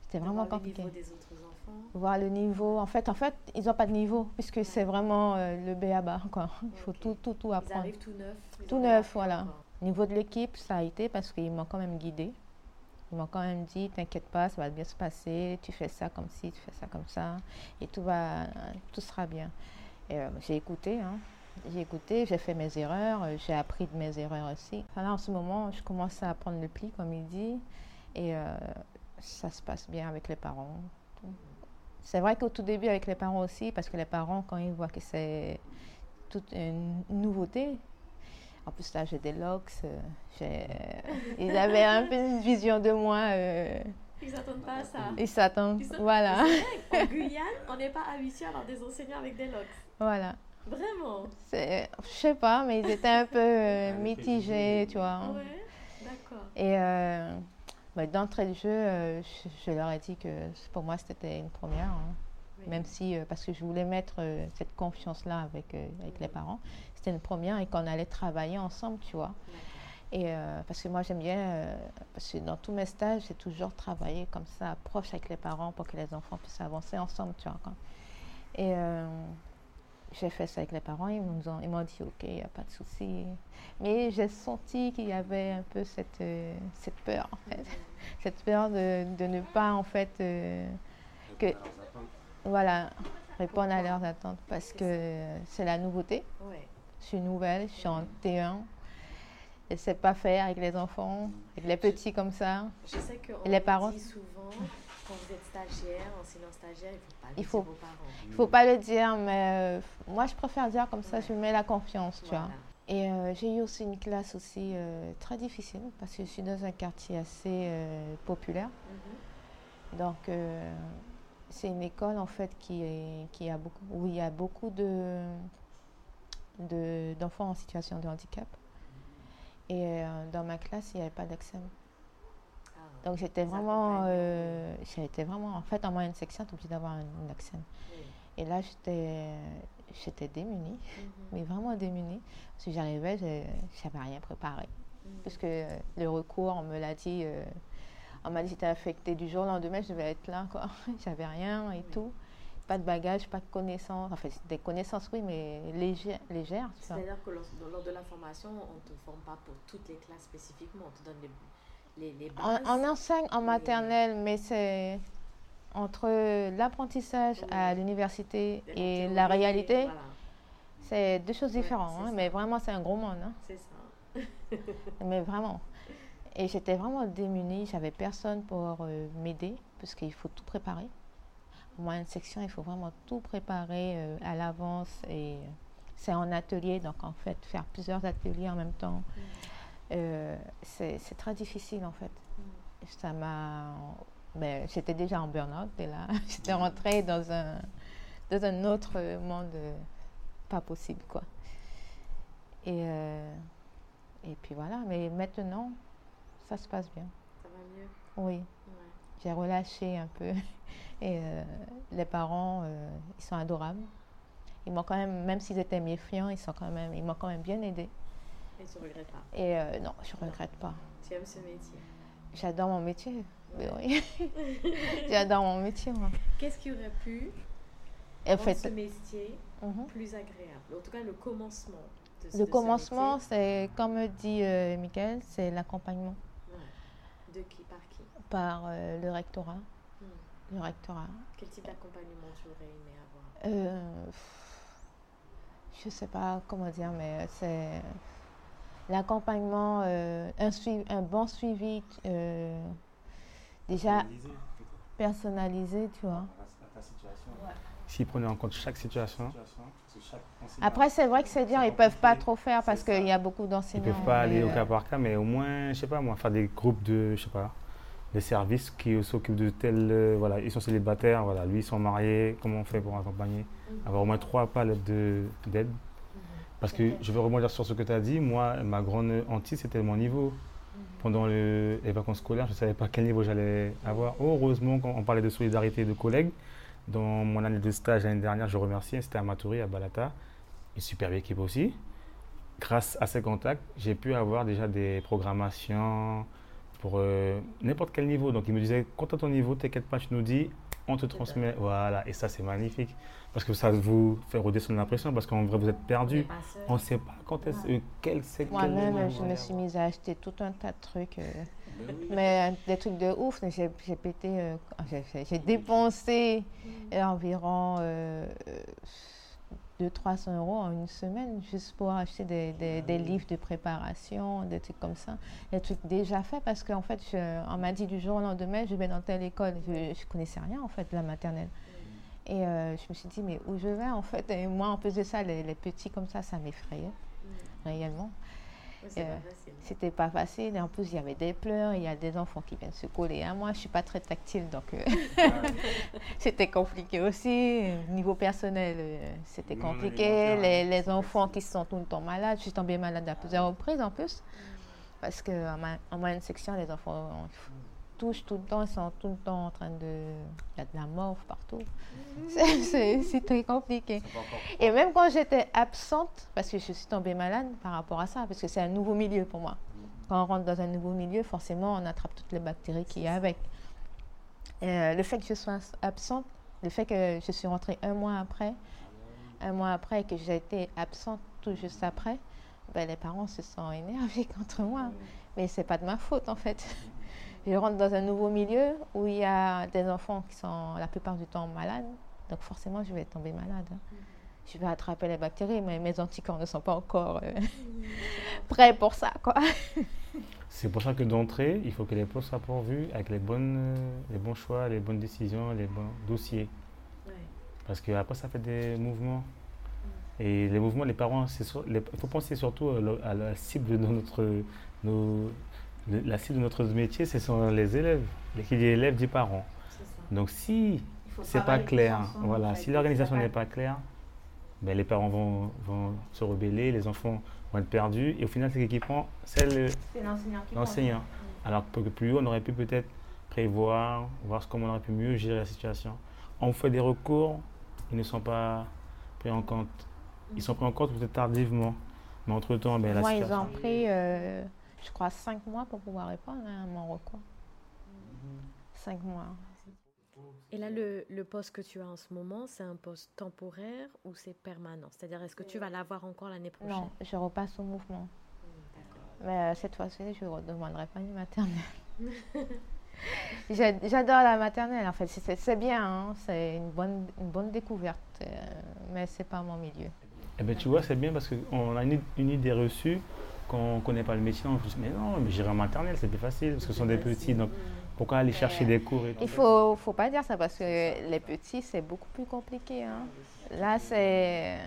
C'était vraiment compliqué. Le niveau des autres enfants. Voir le niveau. En fait, en fait ils n'ont pas de niveau, puisque c'est vraiment le B.A.B.A. Quoi. Il faut tout, tout, tout apprendre. Ils arrivent tout neuf. Tout neuf, voilà. Au niveau de l'équipe, ça a été parce qu'ils m'ont quand même guidé. Ils m'ont quand même dit, t'inquiète pas, ça va bien se passer, tu fais ça comme ci, tu fais ça comme ça, et tout va, tout sera bien. Euh, j'ai écouté, hein. j'ai écouté, j'ai fait mes erreurs, euh, j'ai appris de mes erreurs aussi. là, en ce moment, je commence à prendre le pli, comme il dit, et euh, ça se passe bien avec les parents. C'est vrai qu'au tout début, avec les parents aussi, parce que les parents, quand ils voient que c'est toute une nouveauté, en plus, là, j'ai des locks. Euh, ils avaient un peu une vision de moi. Euh, ils s'attendent pas à ça. Ils s'attendent, voilà. En Guyane, on n'est pas habitué à avoir des enseignants avec des locks. Voilà. Vraiment Je sais pas, mais ils étaient un peu euh, mitigés, tu vois. Ouais, d'accord. Et bah, d'entrée de jeu, je, leur ai dit que pour moi, c'était une première. Hein. Même si, parce que je voulais mettre cette confiance-là avec, avec les parents c'était une première et qu'on allait travailler ensemble, tu vois. Et euh, parce que moi j'aime bien, euh, parce que dans tous mes stages, j'ai toujours travaillé comme ça, proche avec les parents pour que les enfants puissent avancer ensemble, tu vois. Et euh, j'ai fait ça avec les parents, ils m'ont, ils m'ont dit ok, il n'y a pas de souci. Mais j'ai senti qu'il y avait un peu cette, cette peur, en fait. cette peur de, de, ne pas, en fait, que. Voilà, répondre à leurs attentes parce que c'est la nouveauté. Ouais. Je suis nouvelle, je suis en T1. Je ne sais pas faire avec les enfants, avec les petits comme ça. Je sais que les parents. dit souvent, quand vous êtes stagiaire, enseignant stagiaire, il ne faut pas le dire aux parents. Il ne faut pas le dire, mais euh, moi je préfère dire comme ça, je mets la confiance, tu vois. Et euh, j'ai eu aussi une classe aussi euh, très difficile parce que je suis dans un quartier assez populaire. Mhm. Donc c'est une école en fait qui, est, qui a beaucoup, où il y a beaucoup de d'enfants en situation de handicap. Et dans ma classe, il n'y avait pas d'accès. Donc j'étais vraiment, euh, j'étais vraiment, en fait, en moyenne section, tu es obligé d'avoir une, accent. Et là, j'étais, j'étais démunie, mhm. mais vraiment démunie. Si j'arrivais, je n'avais rien préparé. Mhm. Parce que le recours, on me l'a dit, euh, on m'a dit que j'étais affectée du jour au lendemain, je devais être là, quoi. j'avais rien et tout. Pas de bagages, pas de connaissances. Enfin, des connaissances, oui, mais légères. légères C'est-à-dire que lors, de la formation, on ne te forme pas pour toutes les classes spécifiquement, on te donne les on, enseigne en maternelle, mais c'est entre l'apprentissage à l'université et la réalité, c'est deux choses différentes. Hein, mais vraiment, c'est un gros monde. Hein. C'est ça. mais vraiment. Et j'étais vraiment démunie. J'avais personne pour euh, m'aider parce qu'il faut tout préparer. Moi, une section, il faut vraiment tout préparer euh, à l'avance. Et c'est en atelier, donc en fait, faire plusieurs ateliers en même temps. Mm. Euh, c'est très difficile en fait. Mm. Ça m'a. Mais j'étais déjà en burn-out et là, j'étais rentrée dans un, dans un autre monde euh, pas possible quoi. Et, euh, et puis voilà, mais maintenant, ça se passe bien. Ça va mieux? Oui. J'ai relâché un peu. Et les parents, ils sont adorables. Ils m'ont quand même, même s'ils étaient méfiants, ils sont quand même, ils m'ont quand même bien aidé. Et tu ne regrettes pas Et euh, non, je ne regrette pas. Tu aimes ce métier J'adore mon métier. Oui. J'adore mon métier. Qu'est-ce qui aurait pu rendre fait, ce métier mhm. plus agréable? En tout cas, le commencement. De, le commencement, c'est, comme dit euh, Michael, c'est l'accompagnement. De qui? Par qui? Par euh, le rectorat. Hmm. Le rectorat. Quel type d'accompagnement tu aurais aimé avoir? Euh, Je ne sais pas comment dire, mais c'est l'accompagnement, euh, un, un, bon suivi euh, déjà personnalisé, tu vois. S'ils prenaient en compte chaque situation. Après, c'est vrai que c'est dire, ils ne peuvent pas trop faire parce qu'il y a beaucoup d'enseignants. Ils ne peuvent pas aller au cas par cas, mais au moins, je sais pas, moi, faire des groupes de, je sais pas, des services qui s'occupent de tel, euh, voilà, ils sont célibataires, voilà, lui, ils sont mariés, comment on fait pour accompagner? Mhm. Avoir au moins trois palettes d'aide parce que je veux rebondir sur ce que tu as dit. Moi, ma grande hantise, c'était mon niveau. Pendant les vacances scolaires, je ne savais pas quel niveau j'allais avoir. Heureusement, quand on parlait de solidarité de collègues, dans mon année de stage l'année dernière, je remercie, c'était à Matoury, à Balata, une superbe équipe aussi. Grâce à ces contacts, j'ai pu avoir déjà des programmations pour euh, n'importe quel niveau. Donc, ils me disaient, quand tu as ton niveau, t'inquiète pas, tu nous dis, on te transmet. Voilà, et ça, c'est magnifique. Parce que ça vous fait redescendre l'impression, parce qu'en vrai, vous êtes perdu. On ne sait pas quand est-ce, euh, quel c'est. Moi-même, je me suis mise à acheter tout un tas de trucs. Euh, ben mais des trucs de ouf. J'ai, pété, euh, j'ai, dépensé environ 200-300 euros en une semaine juste pour acheter des, des, des, livres de préparation, des trucs comme ça. Des trucs déjà faits parce qu'en fait, on m'a dit du jour au lendemain, je vais dans telle école. Je ne connaissais rien en fait de la maternelle. Et euh, je me suis dit, mais où je vais en fait? Et moi, en plus de ça, les, petits comme ça, ça m'effrayait, mm. réellement. Euh, c'était pas facile. Et en plus, il y avait des pleurs, il y a des enfants qui viennent se coller à moi. Je suis pas très tactile, donc euh, c'était compliqué aussi. Niveau personnel, c'était compliqué. Les, les, enfants qui sont tout le temps malades. Je suis tombée malade à plusieurs reprises en plus. Mm. Parce qu'en en moyenne section, les enfants touchent tout le temps, ils sont tout le temps en train de. Il y a de la mort partout. C'est très compliqué. Et même quand j'étais absente, parce que je suis tombée malade par rapport à ça, parce que c'est un nouveau milieu pour moi. Quand on rentre dans un nouveau milieu, forcément, on attrape toutes les bactéries qu'il y a avec. Euh, le fait que je sois absente, le fait que je suis rentrée un mois après, un mois après que j'ai été absente tout juste après, ben, les parents se sont énervés contre moi. Mais c'est pas de ma faute en fait je rentre dans un nouveau milieu où il y a des enfants qui sont la plupart du temps malades. Donc forcément, je vais tomber malade. Je vais attraper les bactéries, mais mes anticorps ne sont pas encore euh, prêts pour ça. Quoi. C'est pour ça que d'entrée, il faut que les postes soient pourvus avec les, bonnes, euh, les bons choix, les bonnes décisions, les bons dossiers. Parce qu'après, ça fait des mouvements. Et les mouvements, les parents, il faut penser surtout à la cible de notre, nos, la cible de notre métier, ce sont les élèves. Les élèves du parent. Donc si c'est pas clair, voilà, si l'organisation n'est pas claire, ben, les parents vont, vont, se rebeller, les enfants vont être perdus, et au final, c'est qui prend C'est l'enseignant. Alors que plus haut, on aurait pu peut-être prévoir, voir comment on aurait pu mieux gérer la situation. On fait des recours, ils ne sont pas pris en compte. Ils sont pris en compte peut-être tardivement. Mais entre-temps, ben, la Moi, situation... ils ont pris, euh, je crois, cinq mois pour pouvoir répondre à mon recours. Cinq mois. Et là, le, le poste que tu as en ce moment, c'est un poste temporaire ou c'est permanent? C'est-à-dire, est-ce que tu vas l'avoir encore l'année prochaine? Non, je repasse au mouvement. Mais euh, cette fois-ci, je ne demanderai pas une maternelle. J'a- J'adore la maternelle, en fait. C'est c'est bien, hein, c'est une bonne, une bonne découverte. euh, mais ce n'est pas mon milieu. Eh ben, tu vois, c'est bien parce qu'on a une, une idée reçue qu'on ne connaît pas le métier. On se dit, mais non, mais j'irai en maternelle, c'est plus facile parce que ce sont des petits. Donc, pourquoi aller chercher des cours et Il ne faut, faut pas dire ça parce que les petits, c'est beaucoup plus compliqué. hein. Là, c'est.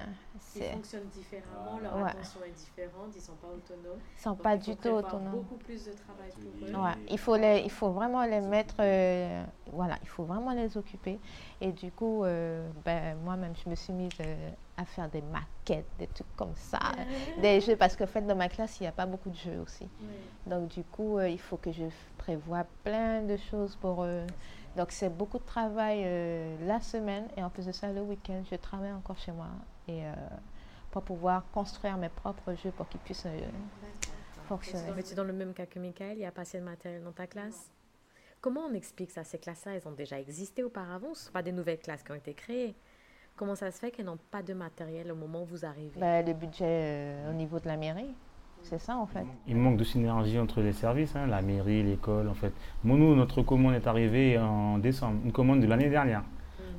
Ils fonctionnent différemment, leur Ouais. attention est différente, ils ne sont pas autonomes. Ils sont Donc, pas du tout autonomes. beaucoup plus de travail pour eux. Ouais, il faut les, il faut vraiment les mettre, euh, voilà, il faut vraiment les occuper. Et du coup, euh, ben, moi-même, je me suis mise euh, à faire des maquettes, des trucs comme ça, des jeux, parce qu'en fait, dans ma classe, il n'y a pas beaucoup de jeux aussi. Donc, du coup, il faut que je prévoie plein de choses pour eux. Donc, c'est beaucoup de travail la semaine, et en plus de ça, le week-end, je travaille encore chez moi, et euh, pour pouvoir construire mes propres jeux pour qu'ils puissent euh, fonctionner. Mais tu es dans le même cas que Michael, il n'y a pas assez de matériel dans ta classe? Comment on explique ça? Ces classes-là, elles ont déjà existé auparavant? Ce ne sont pas des nouvelles classes qui ont été créées. Comment ça se fait qu'elles n'ont pas de matériel au moment où vous arrivez? Ben, le budget euh, au niveau de la mairie, c'est ça en fait. Il manque de synergie entre les services, hein, la mairie, l'école, en fait. Moi, nous, notre commande est arrivée en décembre, une commande de l'année dernière.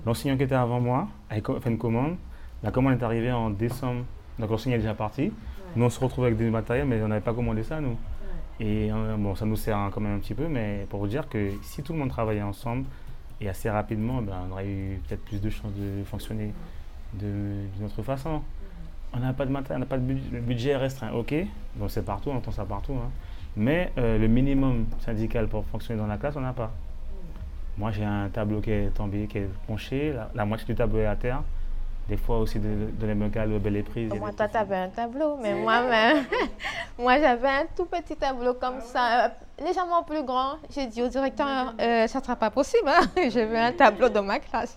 L'enseignant qui était avant moi a fait une commande. La commande est arrivée en décembre, donc l'enseignant est déjà parti. Nous, on se retrouve avec des matériels, mais on n'avait pas commandé ça, nous. Et euh, bon, ça nous sert quand même un petit peu, mais pour vous dire que si tout le monde travaillait ensemble et assez rapidement, ben, on aurait eu peut-être plus de chances de fonctionner d'une autre façon. On n'a pas de matériel, on n'a pas de budget, le budget est restreint, ok, donc c'est partout, on entend ça partout. hein. Mais euh, le minimum syndical pour fonctionner dans la classe, on n'a pas. Moi, j'ai un tableau qui est tombé, qui est penché, la, la moitié du tableau est à terre. Des fois aussi, de, de les locales, belle a Moi, toi, tu avais un tableau, mais moi, même, moi, j'avais un tout petit tableau comme ça, euh, légèrement plus grand. J'ai dit au directeur, euh, ça ne sera pas possible, hein. je veux un tableau dans ma classe.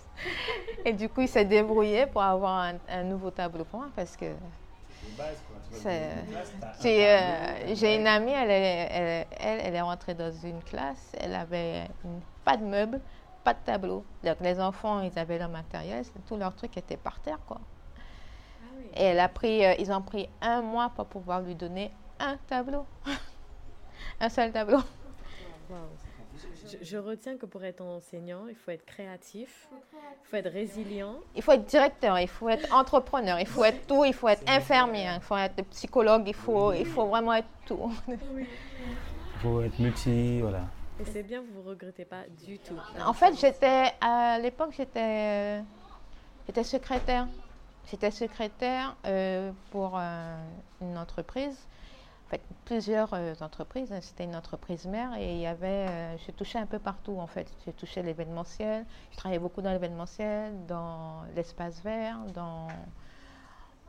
Et du coup, il s'est débrouillé pour avoir un, un nouveau tableau pour moi parce que c'est- j'ai euh, j'ai une amie, elle est, elle, elle, elle est rentrée dans une classe, elle avait une- pas de meubles, pas de tableau. Donc les enfants, ils avaient leur matériel, tout leur truc était par terre, quoi. Et elle a pris, euh, ils ont pris un mois pour pouvoir lui donner un tableau. un seul tableau. Wow. Je, je retiens que pour être enseignant, il faut être créatif, il faut être résilient. Il faut être directeur, il faut être entrepreneur, il faut être tout, il faut être infirmier, il faut être psychologue, il faut, il faut vraiment être tout. Il faut être multi, voilà. Et c'est bien, vous ne regrettez pas du tout. En fait, j'étais à l'époque, j'étais j'étais secrétaire. J'étais secrétaire euh, pour euh, une entreprise, en fait, plusieurs euh, entreprises. C'était une entreprise mère et il y avait, je touchais un peu partout en fait. J'ai touché l'événementiel, je travaillais beaucoup dans l'événementiel, dans l'espace vert, dans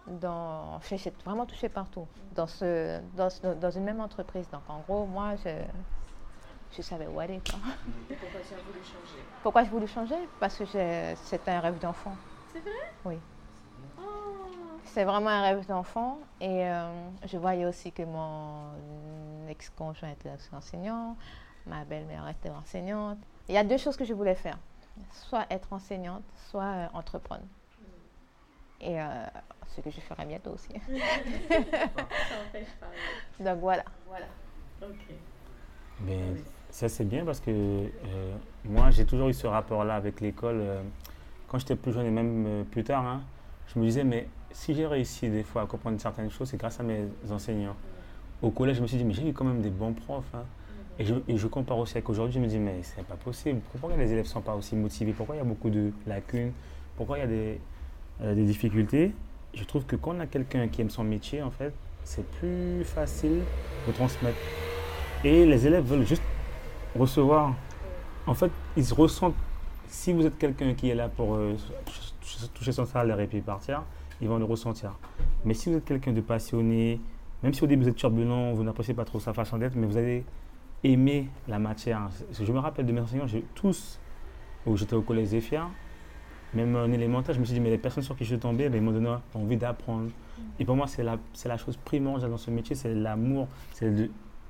dans, j'ai vraiment touché partout dans ce, dans, dans une même entreprise. Donc en gros, moi, je, je savais où aller. quoi. Pourquoi tu as voulu changer? Pourquoi je voulais changer? Parce que c'était un rêve d'enfant. C'est vrai? Oui. Oh, C'est vraiment un rêve d'enfant. Et euh, je voyais aussi que mon ex-conjoint était enseignant, ma belle-mère était enseignante. Il y a deux choses que je voulais faire. Soit être enseignante, soit euh, entreprendre. Et euh, ce que je ferai bientôt aussi. ça empêche pas. Donc voilà. Voilà. Ok. Mais ça, c'est bien parce que euh, moi, j'ai toujours eu ce rapport-là avec l'école. euh, quand j'étais plus jeune et même euh, plus tard, hein, je me disais, mais si j'ai réussi des fois à comprendre certaines choses, c'est grâce à mes enseignants. Au collège, je me suis dit, mais j'ai eu quand même des bons profs. hein. Et, je, compare aussi avec aujourd'hui, je me dis, mais c'est pas possible. Pourquoi les élèves ne sont pas aussi motivés? Pourquoi il y a beaucoup de lacunes? Pourquoi il y a des difficultés? Je trouve que quand on a quelqu'un qui aime son métier, en fait, c'est plus facile de transmettre. Et les élèves veulent juste recevoir. En fait, ils se ressentent. Si vous êtes quelqu'un qui est là pour euh, toucher- son salaire et puis partir, ils vont le ressentir. Mais si vous êtes quelqu'un de passionné, même si au début vous êtes turbulent, vous n'appréciez pas trop sa façon d'être, mais vous allez aimé la matière. Je me rappelle de mes enseignants, tous, où j'étais au collège Zéphia, même en élémentaire, je me suis dit, mais les personnes sur qui je tombé, ben, ils m'ont donné envie d'apprendre. Et pour moi, c'est la, la chose primordiale dans ce métier, c'est l'amour, c'est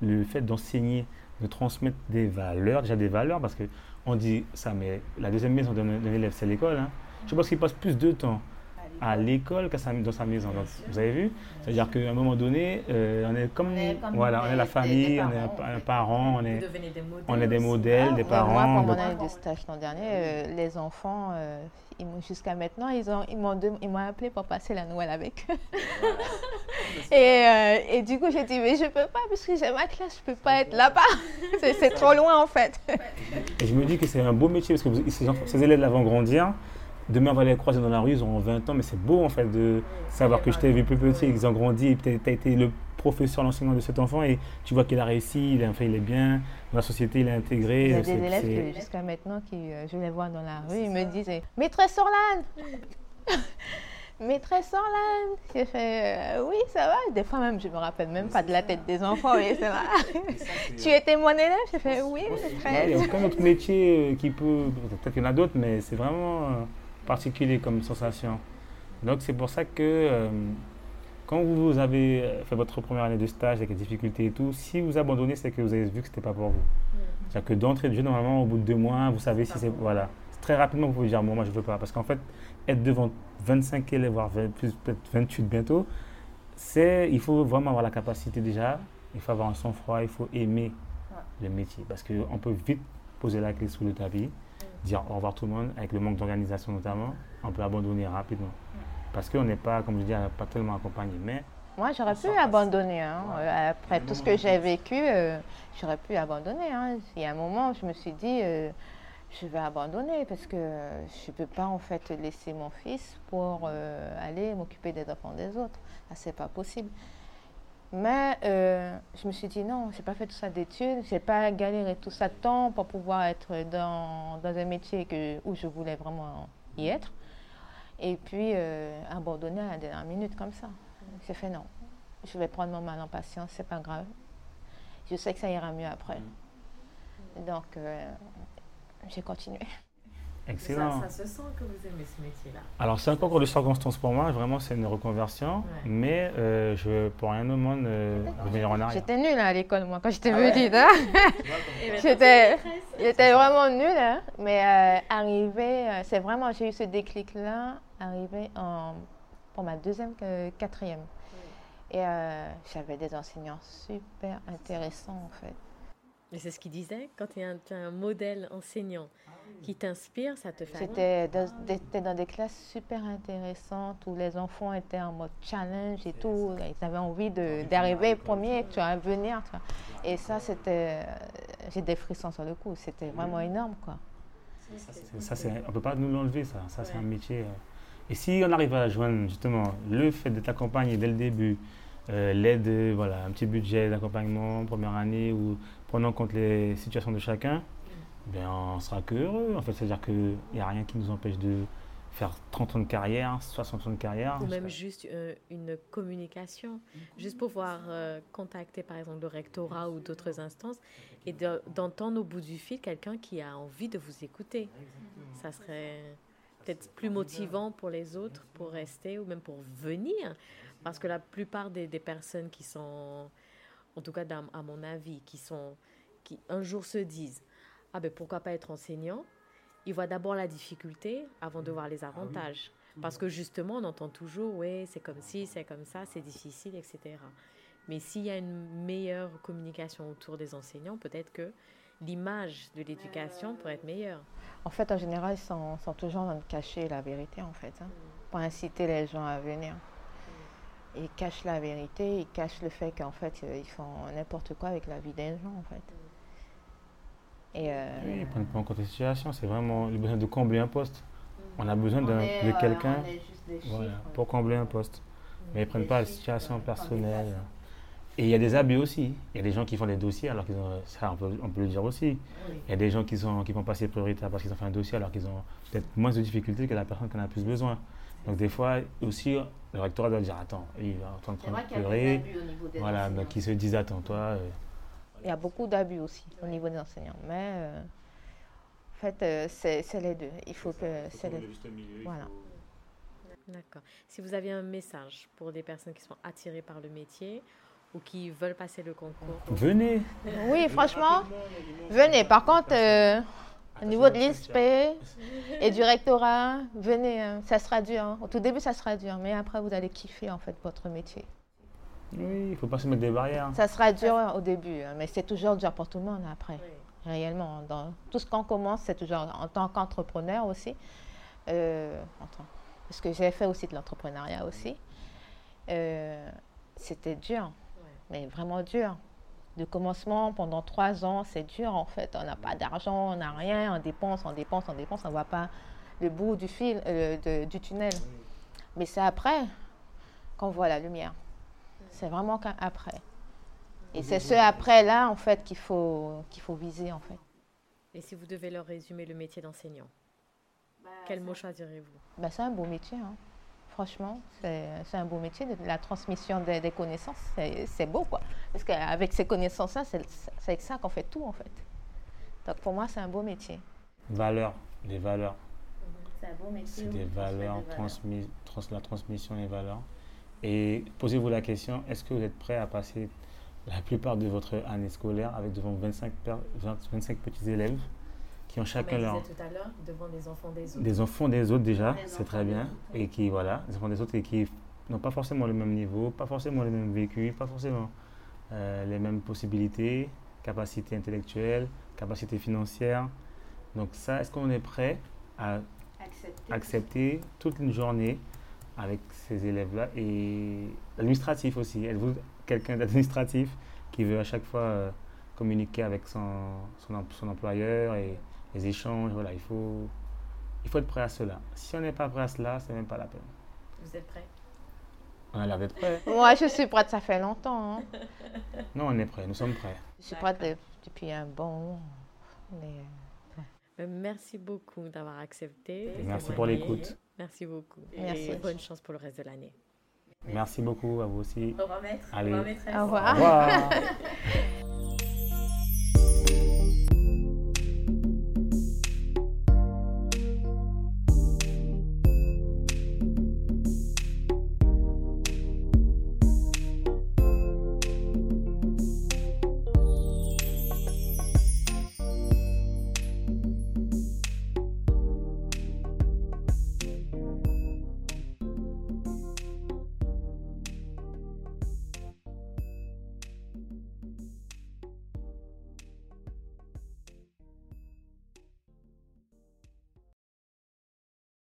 le, fait d'enseigner, de transmettre des valeurs, déjà des valeurs, parce qu'on dit ça, mais la deuxième maison d'un élève, c'est l'école. Hein. Je pense qu'il passe plus de temps à l'école qu'à dans sa maison. vous avez vu? C'est-à-dire qu'à un moment donné, euh, on est comme, voilà, on est la famille, on est un, parent, on est, des on est des modèles, des parents. Moi, pour mon année de stage l'an dernier, euh, les enfants, euh, jusqu'à maintenant, ils ont, ils m'ont, appelé pour passer la Noël avec eux. et, et, du coup, j'ai dit, mais je peux pas, parce que j'ai ma classe, je peux pas être là-bas. c'est, trop loin, en fait. et je me dis que c'est un beau métier, parce que ces, ces élèves là vont grandir. Demain, on va les croiser dans la rue, ils auront 20 ans, mais c'est beau en fait de savoir que je t'ai vu plus petit, ils ont grandi, tu as été le professeur, l'enseignant de cet enfant et tu vois qu'il a réussi, il, fait, il est bien, dans la société, il est intégré. Il y a des élèves jusqu'à maintenant qui, euh, je les vois dans la rue, ils me disent Maîtresse Orlane Maîtresse Orlane J'ai fait euh, Oui, ça va. Des fois même, je me rappelle même pas de la tête des enfants, mais ça va. tu étais mon élève J'ai fait Oui, maîtresse. Il y a aucun autre métier euh, qui peut. Peut-être qu'il y en a d'autres, mais c'est vraiment particulier comme sensation. Donc c'est pour ça que euh, quand vous avez euh, fait votre première année de stage avec les difficultés et tout, si vous abandonnez, c'est que vous avez vu que ce n'était pas pour vous. C'est-à-dire que d'entrée de jeu, normalement, au bout de deux mois, vous savez si c'est... Voilà. Très rapidement, vous pouvez dire, bon, moi, je ne veux pas. Parce qu'en fait, être devant 25 élèves, voire peut-être 28 bientôt, c'est, il faut vraiment avoir la capacité déjà, il faut avoir un sang-froid, il faut aimer le métier. Parce qu'on peut vite poser la clé sous le tapis dire au revoir tout le monde, avec le manque d'organisation notamment, on peut abandonner rapidement. Parce qu'on n'est pas, comme je dis, pas tellement accompagné. Mais moi, j'aurais pu abandonner. Hein. Après tout ce que j'ai vécu, euh, j'aurais pu abandonner. Hein. Il y a un moment, je me suis dit, euh, je vais abandonner parce que je ne peux pas en fait laisser mon fils pour euh, aller m'occuper des enfants des autres. Ce c'est pas possible. Mais euh, je me suis dit non, je n'ai pas fait tout ça d'études, je n'ai pas galéré tout ça de temps pour pouvoir être dans, dans un métier que, où je voulais vraiment y être. Et puis euh, abandonner à la dernière minute comme ça. J'ai fait non, je vais prendre mon mal en patience, c'est pas grave. Je sais que ça ira mieux après. Donc euh, j'ai continué. Excellent. Ça, se sent que vous aimez ce métier-là. Alors, c'est un concours de circonstances pour moi. Vraiment, c'est une reconversion. Mais euh, je pour rien au monde euh, revenir en arrière. J'étais nulle à l'école, moi, quand j'étais ah petite. Hein. j'étais, vraiment nulle. Hein. Mais euh, arrivé, euh, c'est vraiment, j'ai eu ce déclic-là, arrivé en, pour ma deuxième, quatrième. Et j'avais des enseignants super intéressants, en fait. Mais c'est ce qu'il disait, quand tu as, un modèle enseignant qui t'inspire, ça te fait. J'étais dans, dans, des classes super intéressantes où les enfants étaient en mode challenge et tout. Ils avaient envie d'arriver premier, tu vois, à venir. Tu vois. Et ça, c'était. J'ai des frissons sur le coup. C'était vraiment énorme, quoi. Ça, on ne peut pas nous l'enlever, ça. Ça, c'est un métier. Euh. Et si on arrive à joindre justement le fait de t'accompagner dès le début, euh, l'aide, voilà, un petit budget d'accompagnement, première année, ou prenant en compte les situations de chacun, ben, on sera que heureux. En fait, c'est-à-dire qu'il n'y a rien qui nous empêche de faire 30 ans de carrière, 60 ans de carrière. Ou même juste euh, une communication, juste pouvoir euh, contacter par exemple le rectorat ou d'autres instances et d'entendre au bout du fil quelqu'un qui a envie de vous écouter. Ça serait peut-être plus motivant pour les autres pour rester ou même pour venir. Parce que la plupart des, des personnes qui sont, en tout cas à mon avis, qui sont, qui un jour se disent ah ben pourquoi pas être enseignant? Il voit d'abord la difficulté avant de voir les ah avantages. Parce que justement, on entend toujours, ouais, c'est comme ci, c'est comme ça, c'est difficile, etc. Mais s'il y a une meilleure communication autour des enseignants, peut-être que l'image de l'éducation pourrait être meilleure. En fait, en général, ils sont, toujours en train de cacher la vérité, en fait, hein, pour inciter les gens à venir. Ils cachent la vérité, ils cachent le fait qu'en fait, ils font n'importe quoi avec la vie des gens, en fait. Et euh, Oui, ils prennent pas en compte la situation. C'est vraiment le besoin de combler un poste. On a besoin de quelqu'un pour combler un poste. Mais ils ne prennent pas la situation personnelle. Et il y a des abus aussi. Il y a des gens qui font des dossiers alors qu'ils ont. Ça, on peut, le dire aussi. Il y a des gens qui, sont, qui vont passer prioritaire parce qu'ils ont fait un dossier alors qu'ils ont peut-être moins de difficultés que la personne qui en a plus besoin. Donc des fois aussi, le rectorat doit dire Attends, il va en train de pleurer. Voilà, donc ils se disent Attends, toi. Euh, Il y a beaucoup d'abus aussi au niveau des enseignants. Mais euh, en fait, euh, c'est les deux. Il faut que c'est les Voilà. D'accord. Si vous aviez un message pour des personnes qui sont attirées par le métier ou qui veulent passer le concours Venez Oui, franchement, venez. Par contre, euh, au niveau de l'ISP et du rectorat, venez. Hein. Ça sera dur. Hein. Au tout début, ça sera dur. Mais après, vous allez kiffer en fait votre métier. Oui, il ne faut pas se mettre des barrières. Ça sera dur au début, hein, mais c'est toujours dur pour tout le monde après. Réellement. Dans tout ce qu'on commence, c'est toujours en tant qu'entrepreneur aussi. Euh, parce que j'ai fait aussi de l'entrepreneuriat aussi. Euh, c'était dur, mais vraiment dur. De commencement, pendant trois ans, c'est dur en fait. On n'a pas d'argent, on n'a rien, on dépense, on dépense, on dépense, on ne voit pas le bout du fil, euh, du tunnel. Mais c'est après qu'on voit la lumière. C'est vraiment qu'après. Et c'est ce après-là, en fait, qu'il faut, qu'il faut viser, en fait. Et si vous devez leur résumer le métier d'enseignant, bah, quel mot choisirez-vous? Bah, C'est un beau métier, hein. franchement. C'est un beau métier. La transmission des, connaissances, c'est beau, quoi. Parce qu'avec ces connaissances-là, c'est avec ça qu'on fait tout, en fait. Donc pour moi, c'est un beau métier. Valeurs, les valeurs. C'est un beau métier. C'est des valeurs, Transmis, trans, la transmission des valeurs. Et posez-vous la question, est-ce que vous êtes prêt à passer la plupart de votre année scolaire avec devant 25, 25 petits élèves qui ont chacun leur... tout à l'heure, devant des enfants des autres. Des enfants des autres déjà, c'est très bien. Et qui, voilà, des enfants des autres et qui n'ont pas forcément le même niveau, pas forcément le même vécu, pas forcément euh, les mêmes possibilités, capacités intellectuelles, capacités financières. Donc ça, est-ce qu'on est prêt à accepter, accepter toute une journée avec ces élèves-là et l'administratif aussi. Êtes-vous quelqu'un d'administratif qui veut à chaque fois euh, communiquer avec son, son, employeur et les échanges Voilà, il faut, il faut être prêt à cela. Si on n'est pas prêt à cela, c'est même pas la peine. Vous êtes prêt On a l'air d'être prêt. Moi, je suis prête, ça fait longtemps. Hein. Non, on est prêt, nous sommes prêts. Je suis prête depuis un bon euh, Merci beaucoup d'avoir accepté. Merci pour l'écoute. Merci beaucoup. Merci. Et bonne chance pour le reste de l'année. Merci beaucoup à vous aussi. Au revoir, maître. Allez. Au revoir, Au revoir. Au revoir.